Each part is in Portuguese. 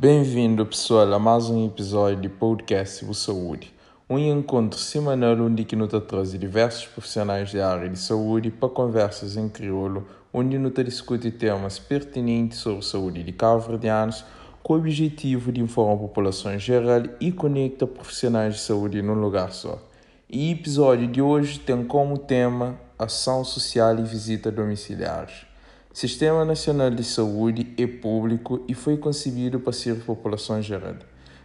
Bem-vindo, pessoal, a mais um episódio de podcast O Saúde, um encontro semanal onde que nos traz diversos profissionais da área de saúde para conversas em crioulo, onde nos discute temas pertinentes sobre saúde de cabo-verdianos, com o objetivo de informar a população em geral e conectar profissionais de saúde num lugar só. E o episódio de hoje tem como tema ação social e visita domiciliares. Sistema Nacional de Saúde é público e foi concebido para a população geral.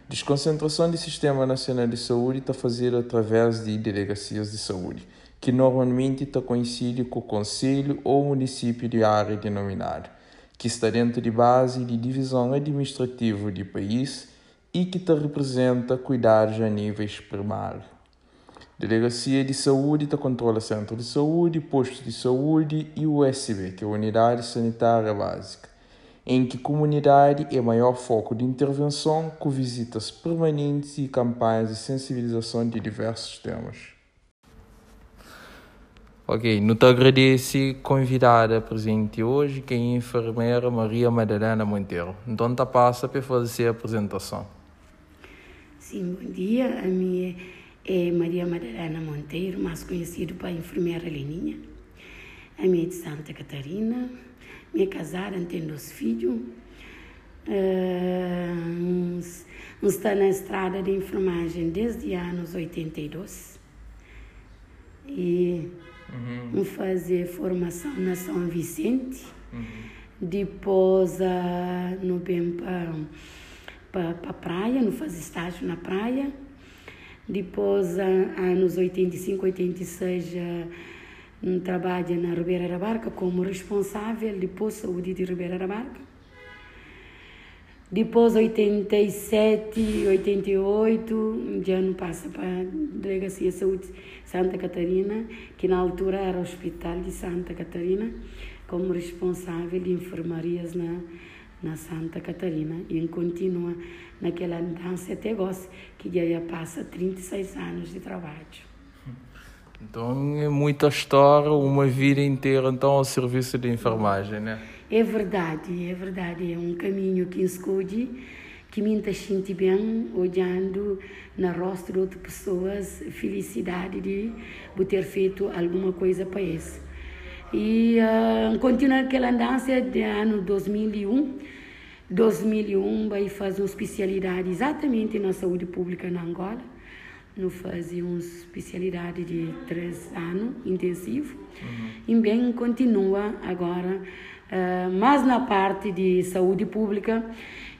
Desconcentração do Sistema Nacional de Saúde está feita através de delegacias de saúde, que normalmente está conhecido como Conselho ou Município de área denominado, que está dentro de base de divisão administrativa do país e que representa cuidados a níveis primários. Delegacia de Saúde está controla centro de saúde, posto de saúde e USB, que é a Unidade Sanitária Básica, em que comunidade é maior foco de intervenção com visitas permanentes e campanhas de sensibilização de diversos temas. Ok, não te agradeço convidada presente hoje, que é a enfermeira Maria Madalena Monteiro. Então, tá passa para fazer a apresentação. Sim, bom dia. A minha é Maria Madalena Monteiro, mais conhecido para enfermeira Leninha. A minha é de Santa Catarina. Minha casada, tenho dois filhos. Uh, está na estrada de enfermagem desde anos 82. E uhum. fazer formação na São Vicente. Uhum. Depois, uh, no bem para a praia, não fazer estágio na praia depois, anos 85, 86, um, trabalha na Ribeira da Barca como responsável de de saúde de Ribeira da Barca. Depois, 87, 88, já não passa para a Delegacia de Saúde Santa Catarina, que na altura era o Hospital de Santa Catarina, como responsável de enfermarias na, na Santa Catarina. E continua naquela dança até gosto, que já passa 36 anos de trabalho. Então é muita história, uma vida inteira então ao serviço de enfermagem, né? É verdade, é verdade. É um caminho que escolhi, que me sente bem olhando na rosto de outras pessoas, felicidade de ter feito alguma coisa para isso. E uh, continuar aquela dança de ano 2001, 2001 vai fazer uma especialidade exatamente na saúde pública na Angola. Não fazia uma especialidade de três anos intensivo. Uhum. E bem continua agora, uh, mais na parte de saúde pública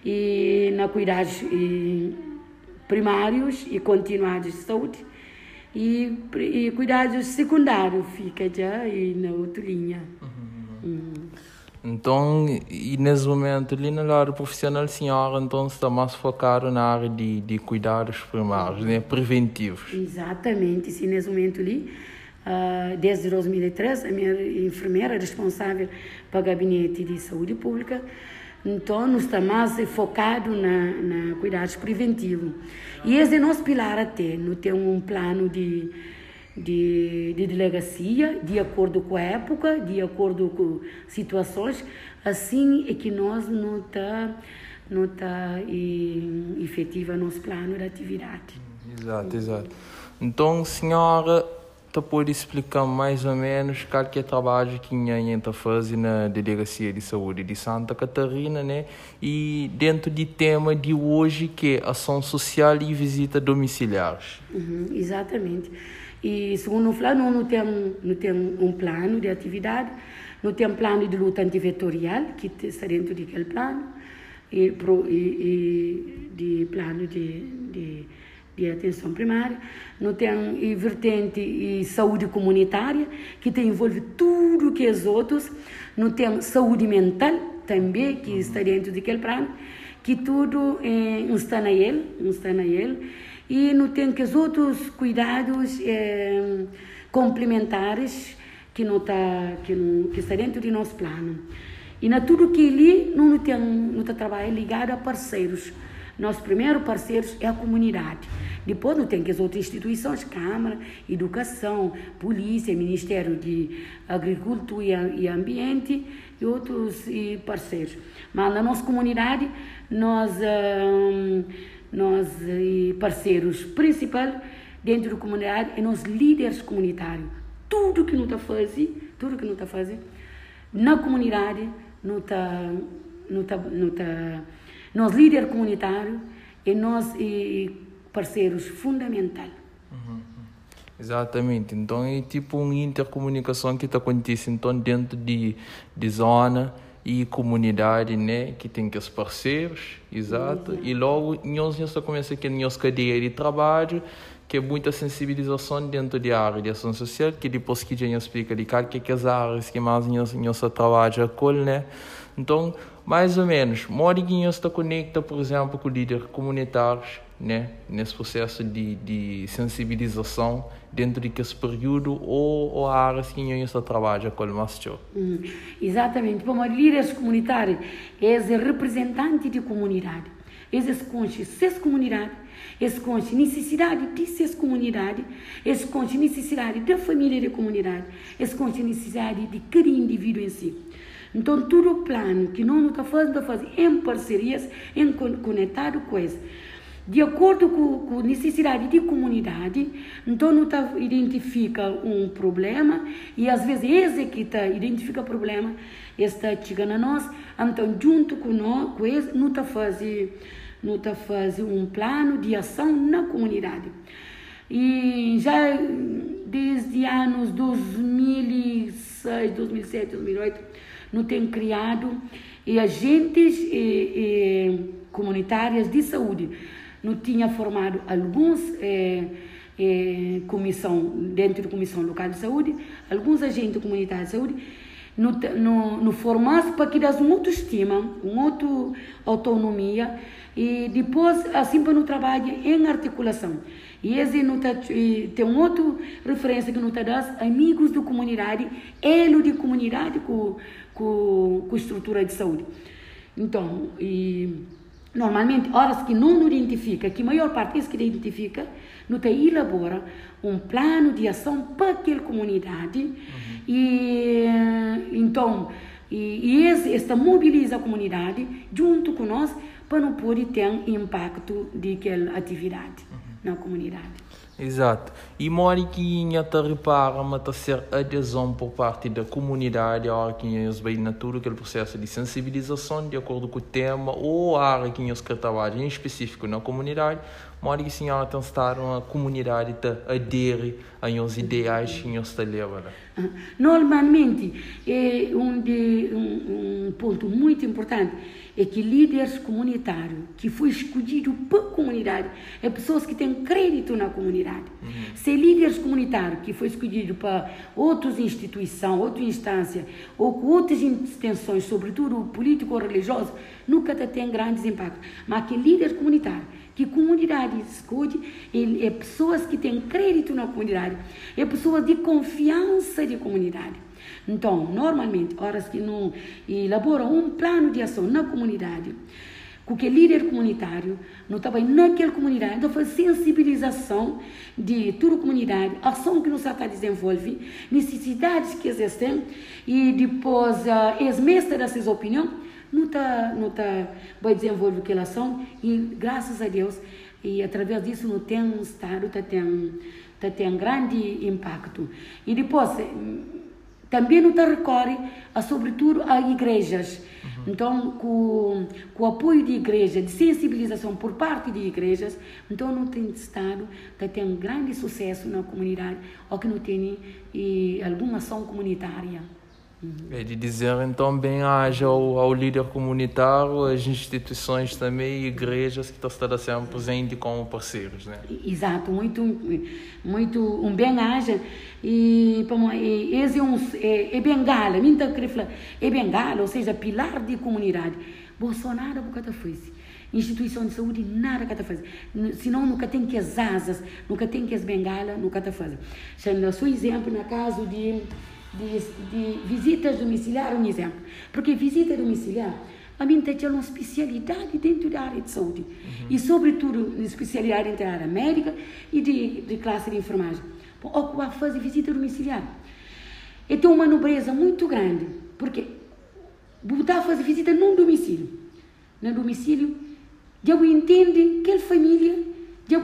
e na cuidados e primários e continuados de saúde. E, e cuidados secundários fica já e na outra linha. Uhum. Uhum. Então, e nesse momento, ali na área profissional, senhora então está mais focada na área de, de cuidados primários, né? preventivos. Exatamente, sim, nesse momento ali, uh, desde 2003, a minha enfermeira responsável para o gabinete de saúde pública, então, nós está mais focado na, na cuidados preventivos. E esse é nosso pilar até, não tem um plano de de, de delegacia, de acordo com a época, de acordo com situações. Assim é que nós não está não tá efetiva nosso plano de atividade. Exato, exato. Então, senhora, tu pode explicar mais ou menos o trabalho que a gente faz na Delegacia de Saúde de Santa Catarina, né? E dentro do tema de hoje, que é ação social e visita domiciliares. Uhum, exatamente. E segundo o plano, não tem, não tem um plano de atividade, não tem um plano de luta antivetorial, que está dentro daquele plano, e, pro, e, e de plano de, de, de, atenção primária, não tem vertente e saúde comunitária, que te envolve tudo que os outros, não tem saúde mental também, que está dentro daquele plano, que tudo é, está na ele, está na ele, e não tem que os outros cuidados é, complementares que não está que não que está dentro do nosso plano. E na tudo que ali não tem não está trabalho ligado a parceiros nosso primeiro parceiro é a comunidade Depois tem que as outras instituições, Câmara, Educação, Polícia, Ministério de Agricultura e Ambiente e outros parceiros. Mas na nossa comunidade, nós, hum, nós parceiros principais dentro da comunidade é nós líderes comunitários. Tudo que não está fazendo, tudo que não está fazendo, na comunidade, não está, não está, não está, nós líderes comunitários e nós e parceiros fundamentais. Uhum. Exatamente, então é tipo uma intercomunicação que está acontecendo então, dentro de, de zona e comunidade, né, que tem que os parceiros, exato, uhum. e logo nós já começa aqui nossa cadeia de trabalho, que é muita sensibilização dentro da área de ação social, que depois que já explica de que, que as áreas que mais nós, nós trabalha com, né, então, mais ou menos, modo que nós está conecta, por exemplo, com líderes comunitários, né, nesse processo de, de sensibilização dentro de esse período ou, ou a área que nós está trabalha com o Mastro. Hum, exatamente, como comunitários, é representante de comunidade. Eles conhecem ser comunidade, eles conhecem necessidade de ser comunidade, eles conhecem necessidade da família de comunidade, eles conhecem necessidade de cada indivíduo em si. Então, todo o plano que nós estamos fazendo, está fazendo em parcerias, em conectado com isso. De acordo com, a necessidade de comunidade, então não tá, identifica um problema e às vezes esse que tá, identifica problema está chegando a nós, então junto com nós, com esse, não está fazendo tá fazendo um plano de ação na comunidade. E já desde anos 2006, 2007, 2008, não tem criado e agentes e, e comunitárias de saúde. Não tinha formado alguns é, é, comissão dentro da comissão local de saúde, alguns agentes comunitários de saúde no, no, no formato para que das muito estima, muito autonomia e depois assim para no trabalho em articulação. E esse não tá, tem uma outra referência que não está das amigos da comunidade, elo de comunidade com, com, com estrutura de saúde. Então, e, normalmente, horas que não identifica, que a maior parte isso que identifica, não te elabora um plano de ação para aquela comunidade uhum. e então e, e esta mobiliza a comunidade junto com nós para não poder ter impacto daquela atividade uhum. na comunidade. Exato. E mora que te repara, a ser adesão por parte da comunidade, a hora que eles vêm na tudo aquele processo de sensibilização de acordo com o tema ou a área que trabalham em específico na comunidade, mora que sim, ela tem estar uma comunidade te adere a uns ideais que eles estão levando. Normalmente, é um, de, um, um ponto muito importante é que líderes comunitários que foi escolhido para a comunidade é pessoas que têm crédito na comunidade. Uhum. Se líderes comunitários que foi escolhido para outras instituições, outra instância ou com outras intenções, sobretudo político ou religioso, nunca tem grandes impactos. Mas que líderes comunitários que comunidade escolhe é pessoas que têm crédito na comunidade, é pessoas de confiança de comunidade. Então, normalmente, horas que não elaboram um plano de ação na comunidade, com que líder comunitário não está bem naquela comunidade, então faz sensibilização de toda a comunidade, ação que não está a desenvolver, necessidades que existem e depois uh, eles mestram essas opiniões, não está não tá vai desenvolver aquela ação e graças a Deus e através disso não tem um estado, tá tem tá tem grande impacto. E depois também não recorre, a, sobretudo, a igrejas. Uhum. Então, com, com o apoio de igreja, de sensibilização por parte de igrejas, então não tem Estado que tem um grande sucesso na comunidade ou que não tem e, alguma ação comunitária. De dizer então bem haja ao, ao líder comunitário, as instituições também, igrejas que estão sempre presentes como parceiros, né? Exato, muito, muito um bem haja e, e esse é um é, é bengala, minta falar, é bengala, ou seja, pilar de comunidade. Bolsonaro nunca fez. Instituição de saúde nada que fazer. Senão nunca tem que as asas, nunca tem que as bengala, nunca está fazendo. Seu exemplo no caso de de, de visitas domiciliares, um exemplo. Porque visita domiciliar, a mim tem uma especialidade dentro da área de saúde. Uhum. E, sobretudo, especialidade dentro da área médica e de, de classe de enfermagem. Ocupar fazer visita domiciliar. E tem uma nobreza muito grande, porque botar fazer visita num domicílio. No domicílio, já entende que a família, já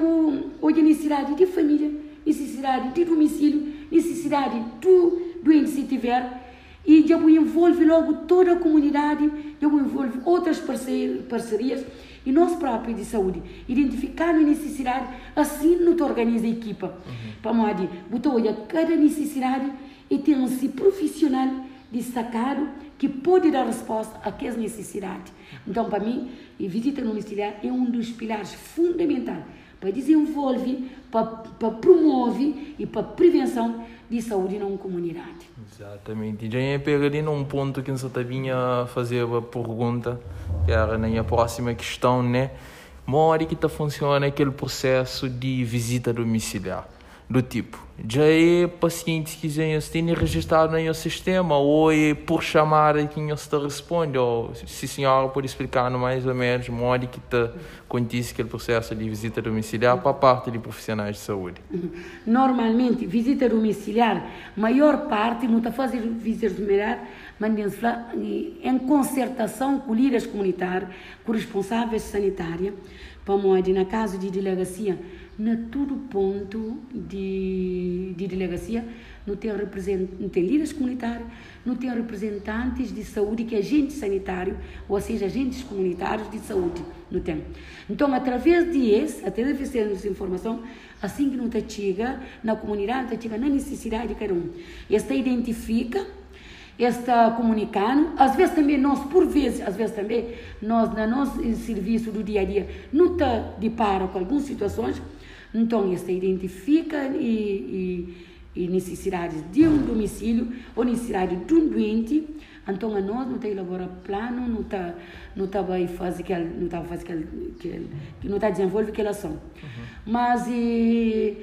hoje necessidade de família, necessidade de domicílio, necessidade do doente se tiver, e já envolve logo toda a comunidade, já envolve outras parcerias e nós próprios de saúde, identificar a necessidade, assim nos organiza a equipa. Uhum. Para modo botou olhar cada necessidade e tem um si profissional destacado que pode dar resposta a aquelas necessidades. Então, para mim, a visita domiciliar é um dos pilares fundamentais para desenvolver, para, para promover e para prevenção de saúde na comunidade. Exatamente. E já pega ali num ponto que você vinha fazer a pergunta, que era na minha próxima questão, né? Mora que está funciona aquele processo de visita domiciliar do tipo, já é paciente que já tem registrado no sistema ou é por chamada que não está responde ou se a senhora pode explicar mais ou menos o modo que está acontece aquele processo de visita domiciliar para a parte de profissionais de saúde. Uhum. Normalmente, visita domiciliar, maior parte não está fazendo visita domiciliar, mas em concertação com líderes comunitários, com responsáveis sanitários, para na caso de delegacia, na todo ponto de, de delegacia, não tem, represent, não tem líderes comunitários, não tem representantes de saúde, que é agente sanitário, ou seja, agentes comunitários de saúde, não tem. Então, através de esse, através dessa informação, assim que não te chega na comunidade, te chega na necessidade de cada um. Esta identifica, está comunicando, às vezes também nós, por vezes, às vezes também, nós, no nosso serviço do dia a dia, não está de para com algumas situações, então, esta identifica e, e, e necessidades de um domicílio ou necessidade de um doente. Então, a nós não está elaborar plano, não está não tá vai fazer que não está fazer que, que não está desenvolvendo aquela ação. Uhum. Mas e,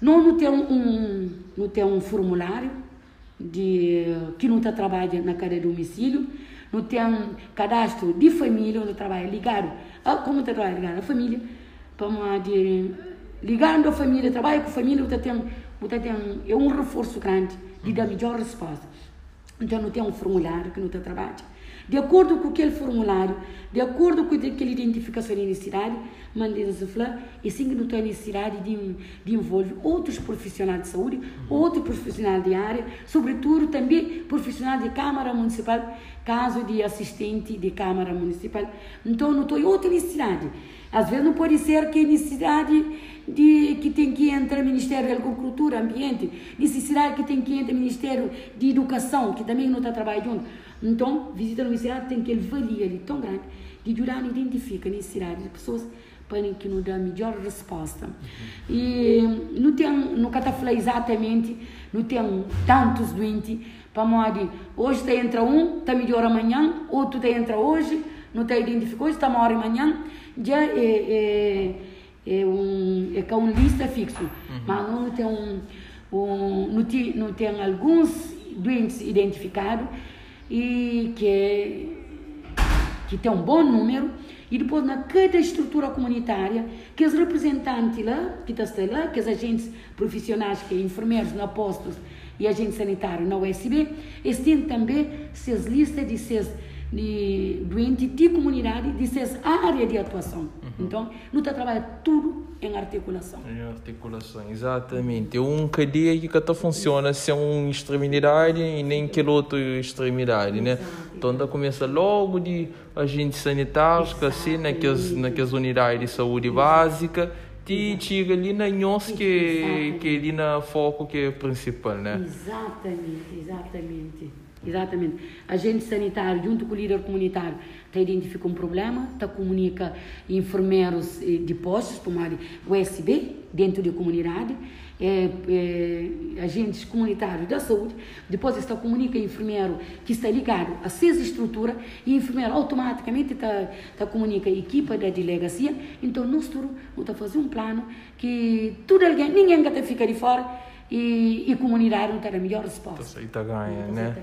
não, não tem um não tem um formulário de que não está trabalhando na cada domicílio, não tem um cadastro de família onde trabalha ligado a como está trabalhando ligado a família para de ligando a família, trabalho com a família, você tem, você tem é um reforço grande de dar melhor resposta. Então, não tem um formulário que não está trabalha. De acordo com aquele formulário, de acordo com aquela identificação de necessidade, manda-se falar, e sim que não tem necessidade de, de envolver outros profissionais de saúde, outros profissionais de área, sobretudo também profissionais de Câmara Municipal, caso de assistente de Câmara Municipal. Então, não tem outra necessidade. Às vezes não pode ser que necessidade de que tem que entrar Ministério da Agricultura, Ambiente, necessidade que tem que entrar Ministério de Educação, que também não está trabalhando. Então, visita no necessidade tem que avaliar ali tão grande de ajudar a identificar a necessidade de pessoas para que nos dê a melhor resposta. E não tem, nunca está falando exatamente, não tem tantos doentes, para modo hoje está entra um, está melhor amanhã, outro está entra hoje, não está identificado, está maior amanhã, já é, é é um é com lista fixo, uhum. mas não tem um, um não, tem, não tem alguns doentes identificados e que que tem um bom número e depois na cada estrutura comunitária que os representantes lá que estão lá que os agentes profissionais que é enfermeiros na postos e agentes sanitários na USB eles têm também seus listas de seus de doente de comunidade, de ser área de atuação. Uhum. Então, não está trabalhando tudo em articulação. Em articulação, exatamente. É um cadeia que está funciona sem uma extremidade e nem que outra extremidade, né? Então, está começa logo de agentes sanitários, que assim, naquelas, naquelas unidades de saúde básica, e chega ali na nós que, que é ali na foco que é principal, né? Exatamente, exatamente. Exatamente. Agente sanitário, junto com o líder comunitário, está identifica um problema, está comunica enfermeiros de postos, uma USB, dentro da comunidade, é, é, agentes comunitários da saúde, depois está comunica enfermeiro que está ligado a seis estrutura e enfermeiro automaticamente está, está comunica a equipa da delegacia, então nós tudo está fazer um plano que tudo alguém, ninguém vai ficar de fora e, e comunidade não terá melhor resposta. Então, isso aí está ganha, né?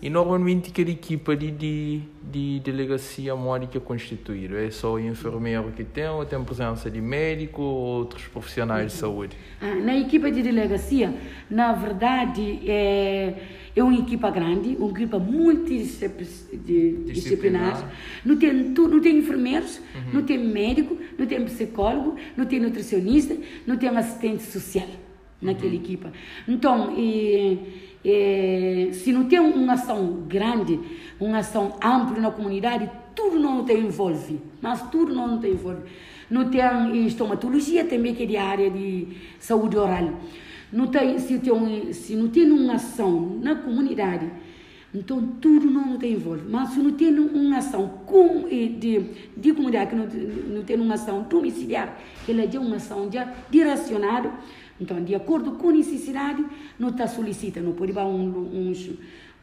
E normalmente aquela equipa de, de, de delegacia módica é constituída? É só o enfermeiro que tem ou tem presença de médico ou outros profissionais de saúde? Ah, na equipa de delegacia, na verdade, é, é uma equipa grande, uma equipa multidisciplinar. Não tem, não tem enfermeiros, uhum. não tem médico, não tem psicólogo, não tem nutricionista, não tem assistente social naquela uhum. equipa. Então, e, é, se não tem uma ação grande, uma ação ampla na comunidade, tudo não tem envolve, mas tudo não tem envolve. Não tem estomatologia também, que é de área de saúde oral. Não tem, se, tem, se não tem uma ação na comunidade, então tudo não tem envolve. Mas se não tem uma ação com, de, de comunidade, que não, não tem uma ação domiciliar, ela é uma ação direcionada, então, de acordo com a necessidade, não está solicita, não pode ir a um, um,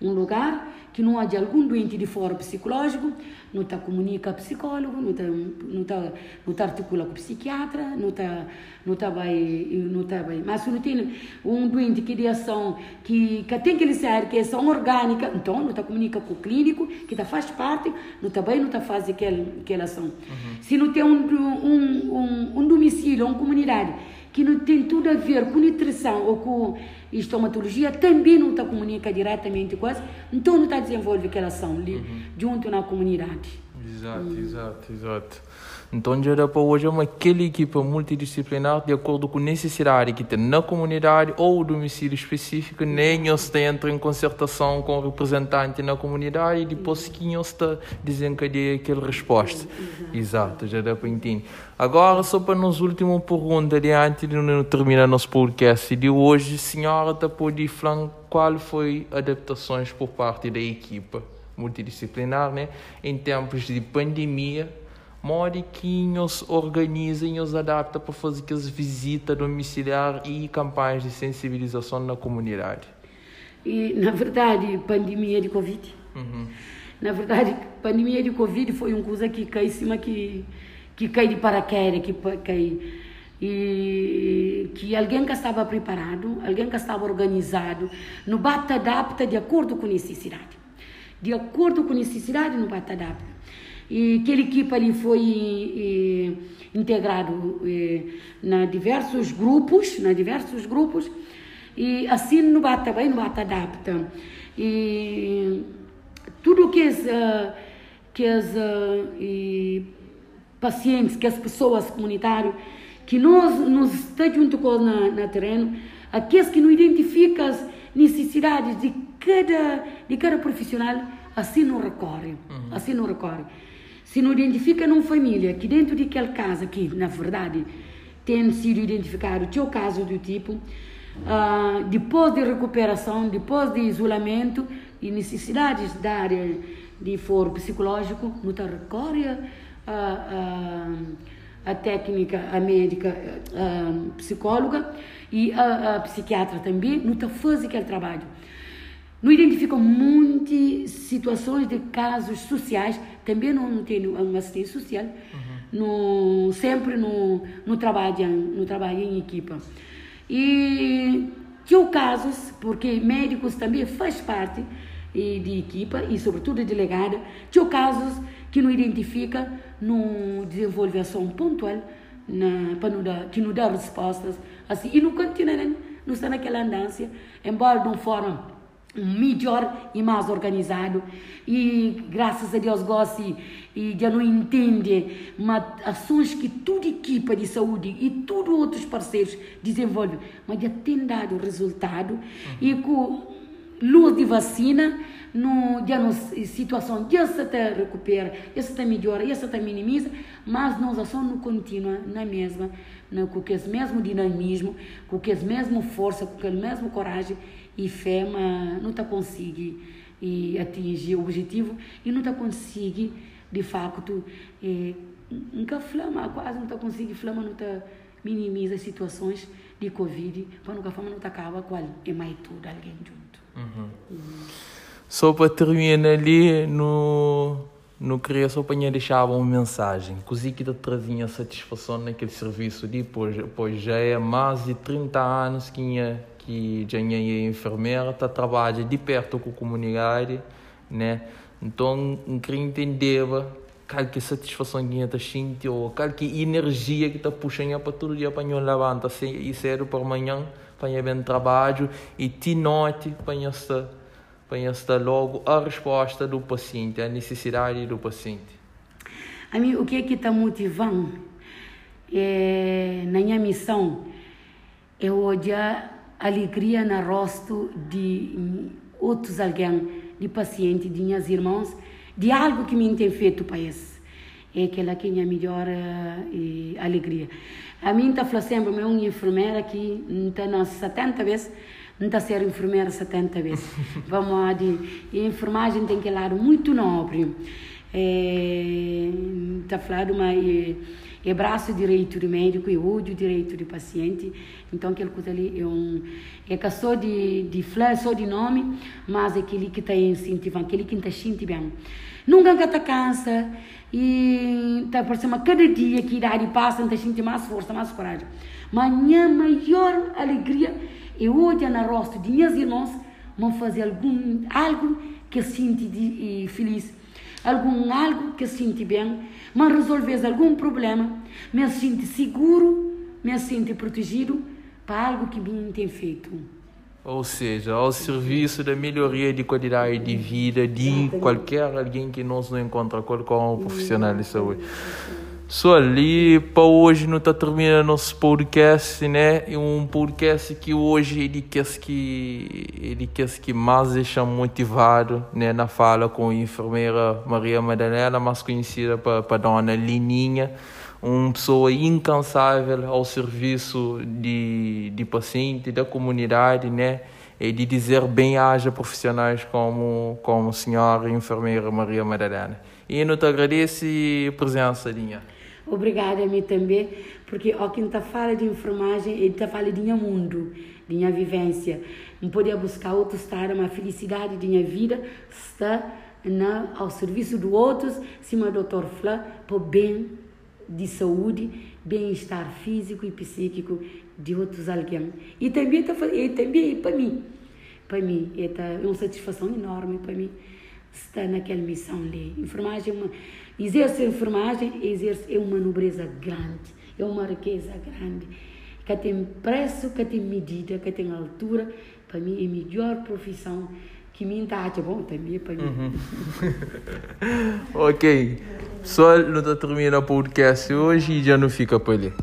um lugar que não haja algum doente de fora psicológico, não está comunica com psicólogo, não está não tá, não tá articula com psiquiatra, não está não está vai não está vai. Mas se não tem um doente que de ação que, que tem que ser que é ação orgânica, então não está comunica com o clínico que está faz parte, não está bem, não está faz aquela aquela ação. Uhum. Se não tem um, um, um, um domicílio, uma comunidade que não tem tudo a ver com nutrição ou com estomatologia, também não está comunica diretamente com isso, então não está desenvolvendo aquela ação ali, uhum. junto na comunidade. Exato, hum. exato, exato. Então, dá para hoje é uma aquela equipa multidisciplinar de acordo com a necessidade que tem na comunidade ou domicílio específico, nem eles entram em concertação com o representante na comunidade e depois que eles está desencadeia aquela resposta. Exato, já dá para entender. Agora, só para nos última pergunta, antes de não terminar nosso podcast de hoje, senhora, está pode falar qual foi adaptações por parte da equipa multidisciplinar, né, em tempos de pandemia Moriquinhos organiza e os adapta para fazer aquelas visitas domiciliar e campanhas de sensibilização na comunidade. E, na verdade, pandemia de Covid. Uhum. Na verdade, pandemia de Covid foi uma coisa que cai em cima, que, que cai de paraquedas, que cai... E que alguém que estava preparado, alguém que estava organizado, no bate adapta de acordo com necessidade. De acordo com necessidade, no bate adapta. E aquela equipe ali foi e, integrado e, na diversos grupos, na diversos grupos, e assim não bate bem, não bate adapta. E tudo que as, que as e, pacientes, que as pessoas comunitárias, que nós nos está junto com na, na terreno, aqueles que não identificam as necessidades de cada, de cada profissional, assim não recorre, uhum. assim não recorre se não identifica numa família. Que dentro daquela casa que na verdade tem sido identificado o teu caso do tipo uh, depois de recuperação depois de isolamento e necessidades da área de foro psicológico te recorre a, a, a, técnica a médica a, psicóloga e a, a psiquiatra também te faz aquele trabalho não identificam muitas situações de casos sociais, também não, não tem uma assistência social, uhum. no, sempre no, trabalho, no trabalho em equipa. E tinha casos, porque médicos também faz parte de equipa e sobretudo delegada, tinha casos que não identifica, não desenvolve ação pontual, na, para não dar, que não dá respostas, assim, e não continua, não está naquela andância, embora uma forma melhor e mais organizado. E graças a Deus gosta e já não entende mas ações que toda equipa de saúde e todos outros parceiros desenvolvem. Mas já tem dado resultado. Uhum. e com luz de vacina no já no situação já se está recupera já se está melhora já se está minimiza mas nossa ação não continua na mesma com o mesmo dinamismo com o mesmo força com a mesma coragem e FEMA não está conseguindo e atingir o objetivo. E não está conseguindo de facto é, nunca flama quase não está conseguindo flama não está minimiza situações de covid. Para nunca flama não está acaba qual é mais tudo alguém junto. Uhum. Uhum. só para terminar ali no não queria só para deixar uma mensagem, coisa que trazia satisfação naquele serviço depois, depois já é mais de 30 anos que é que já é enfermeira, tá trabalha de perto com a comunidade, né? Então, queria entender qual que satisfação que está sentindo, ou qual que energia que está puxando para todo dia para não levantar e cedo para amanhã, para ir trabalho e te noite para estar para estar logo a resposta do paciente, a necessidade do paciente. A mim, o que é que está motivando é, na minha missão é olhar alegria no rosto de outros alguém, de paciente, de minhas irmãos, de algo que me tem feito para isso. É aquela que é a melhor é, alegria. A mim está falando sempre, eu uma enfermeira que está nas 70 vezes não está a ser enfermeira 70 vezes. Vamos lá, de, e a enfermagem tem que lado muito nobre. É, está falando uma é, é braço direito do médico e olho direito do paciente. Então aquele coisa ali é um é só de de flor, só de nome, mas é aquele que está incentivando, aquele que está sentindo bem. Nunca está cansa e está parecendo cada dia que idade passa, está sentindo mais força, mais coragem. Mas minha maior alegria e hoje na rosto de minhas irmãs vão fazer algum algo que sinto de, feliz, algum algo que sinto bem, mas resolver algum problema, me sinto seguro, me sinto protegido para algo que me tem feito. Ou seja, ao serviço da melhoria de qualidade de vida de qualquer alguém que nós não encontra qualquer profissional de saúde. Só ali para hoje não está terminando nosso podcast, né? É um podcast que hoje ele quer que ele quer que mais deixa motivado, né? Na fala com a enfermeira Maria Madalena, mais conhecida para para Dona Lininha, uma pessoa incansável ao serviço de de paciente da comunidade, né? E de dizer bem haja profissionais como como a senhora enfermeira Maria Madalena. E não te agradeço a presença, Linha. Obrigada a mim também, porque quem está fala de enfermagem, ele está falando de minha mundo, de minha vivência. Não podia buscar outro estar, uma felicidade de minha vida está na, ao serviço do outros, cima do Dr. Flá, para bem de saúde, bem-estar físico e psíquico de outros alguém. E também, tá, e também para mim, para mim, é, tá, é uma satisfação enorme para mim estar naquela missão ali. Enfermagem é uma Exerce a enfermagem, exerce, é uma nobreza grande, é uma riqueza grande, que tem preço, que tem medida, que tem altura. Para mim, é a melhor profissão que me encaixa. Bom, também para mim. Uhum. ok. Só não termina o podcast hoje e já não fica por ali.